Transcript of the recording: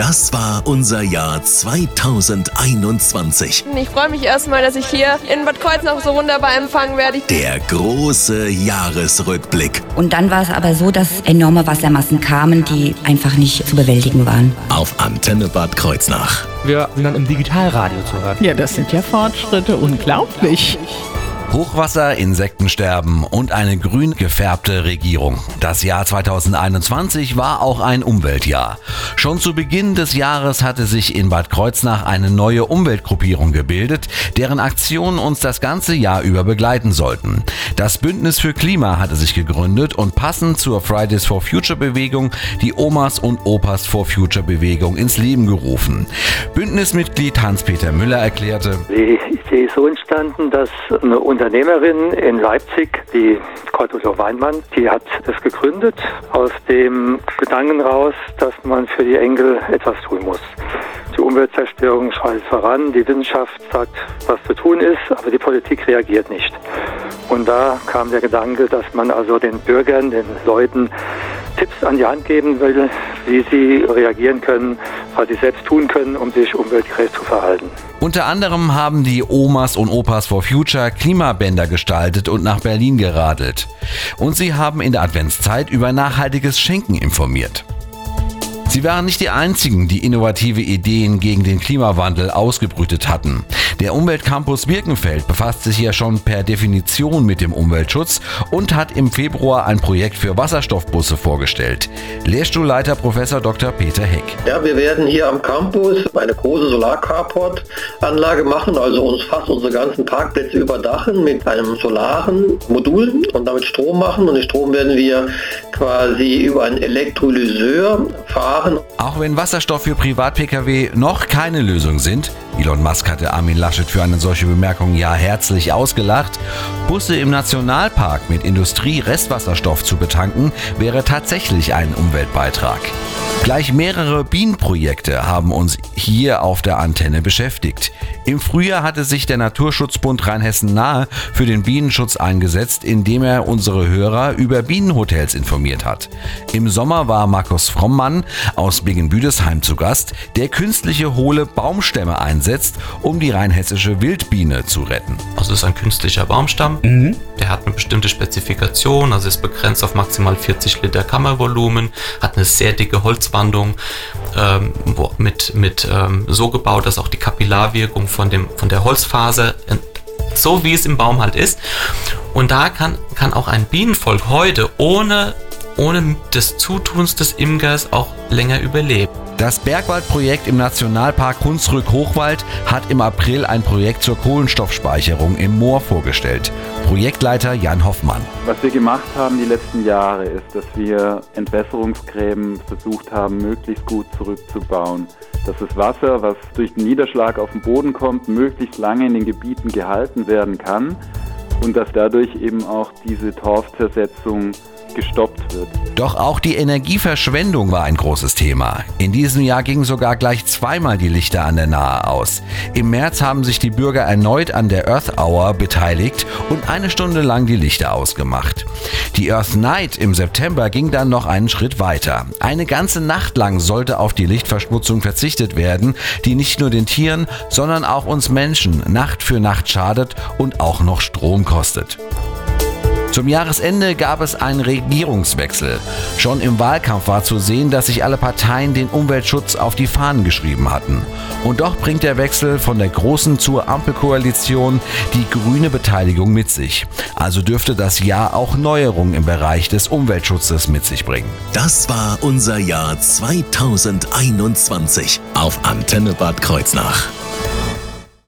Das war unser Jahr 2021. Ich freue mich erstmal, dass ich hier in Bad Kreuznach so wunderbar empfangen werde. Der große Jahresrückblick. Und dann war es aber so, dass enorme Wassermassen kamen, die einfach nicht zu bewältigen waren. Auf Antenne Bad Kreuznach. Wir sind dann im Digitalradio zu hören. Ja, das sind ja Fortschritte, unglaublich. Hochwasser, Insektensterben und eine grün gefärbte Regierung. Das Jahr 2021 war auch ein Umweltjahr. Schon zu Beginn des Jahres hatte sich in Bad Kreuznach eine neue Umweltgruppierung gebildet, deren Aktionen uns das ganze Jahr über begleiten sollten. Das Bündnis für Klima hatte sich gegründet und passend zur Fridays for Future Bewegung die Omas und Opas for Future Bewegung ins Leben gerufen. Bündnismitglied Hans-Peter Müller erklärte, Die Idee ist so entstanden, dass eine Unternehmerin in Leipzig, die Cortulo Weinmann, die hat das gegründet aus dem Gedanken raus, dass man für die Enkel etwas tun muss. Die Umweltzerstörung schreitet voran, die Wissenschaft sagt, was zu tun ist, aber die Politik reagiert nicht. Und da kam der Gedanke, dass man also den Bürgern, den Leuten Tipps an die Hand geben will, wie sie reagieren können, was sie selbst tun können, um sich umweltgerecht zu verhalten. Unter anderem haben die Omas und Opas for Future Klimabänder gestaltet und nach Berlin geradelt. Und sie haben in der Adventszeit über nachhaltiges Schenken informiert. Sie waren nicht die einzigen, die innovative Ideen gegen den Klimawandel ausgebrütet hatten. Der Umweltcampus Birkenfeld befasst sich ja schon per Definition mit dem Umweltschutz und hat im Februar ein Projekt für Wasserstoffbusse vorgestellt. Lehrstuhlleiter Professor Dr. Peter Heck. Ja, wir werden hier am Campus eine große Solarcarport-Anlage machen, also uns fast unsere ganzen Parkplätze überdachen mit einem solaren Modul und damit Strom machen. Und den Strom werden wir quasi über einen Elektrolyseur fahren. Auch wenn Wasserstoff für Privat-Pkw noch keine Lösung sind, Elon Musk hatte Armin Laschet für eine solche Bemerkung ja herzlich ausgelacht, Busse im Nationalpark mit Industrie-Restwasserstoff zu betanken, wäre tatsächlich ein Umweltbeitrag. Gleich mehrere Bienenprojekte haben uns hier auf der Antenne beschäftigt. Im Frühjahr hatte sich der Naturschutzbund Rheinhessen Nahe für den Bienenschutz eingesetzt, indem er unsere Hörer über Bienenhotels informiert hat. Im Sommer war Markus Frommmann aus Bingen-Büdesheim zu Gast, der künstliche hohle Baumstämme einsetzt, um die rheinhessische Wildbiene zu retten. Also es ist ein künstlicher Baumstamm, der hat eine bestimmte Spezifikation, also ist begrenzt auf maximal 40 Liter Kammervolumen, hat eine sehr dicke Holzwandung, ähm, wo- mit, mit ähm, so gebaut, dass auch die Kapillarwirkung von, dem, von der Holzfaser äh, so wie es im Baum halt ist. Und da kann, kann auch ein Bienenvolk heute ohne, ohne des Zutuns des Imkers auch länger überleben. Das Bergwaldprojekt im Nationalpark Hunsrück-Hochwald hat im April ein Projekt zur Kohlenstoffspeicherung im Moor vorgestellt. Projektleiter Jan Hoffmann. Was wir gemacht haben die letzten Jahre ist, dass wir Entwässerungsgräben versucht haben, möglichst gut zurückzubauen. Dass das Wasser, was durch den Niederschlag auf den Boden kommt, möglichst lange in den Gebieten gehalten werden kann und dass dadurch eben auch diese Torfzersetzung gestoppt wird. Doch auch die Energieverschwendung war ein großes Thema. In diesem Jahr gingen sogar gleich zweimal die Lichter an der Nahe aus. Im März haben sich die Bürger erneut an der Earth Hour beteiligt und eine Stunde lang die Lichter ausgemacht. Die Earth Night im September ging dann noch einen Schritt weiter. Eine ganze Nacht lang sollte auf die Lichtverschmutzung verzichtet werden, die nicht nur den Tieren, sondern auch uns Menschen Nacht für Nacht schadet und auch noch Strom kostet. Zum Jahresende gab es einen Regierungswechsel. Schon im Wahlkampf war zu sehen, dass sich alle Parteien den Umweltschutz auf die Fahnen geschrieben hatten. Und doch bringt der Wechsel von der großen zur Ampelkoalition die grüne Beteiligung mit sich. Also dürfte das Jahr auch Neuerungen im Bereich des Umweltschutzes mit sich bringen. Das war unser Jahr 2021 auf Antenne Bad Kreuznach.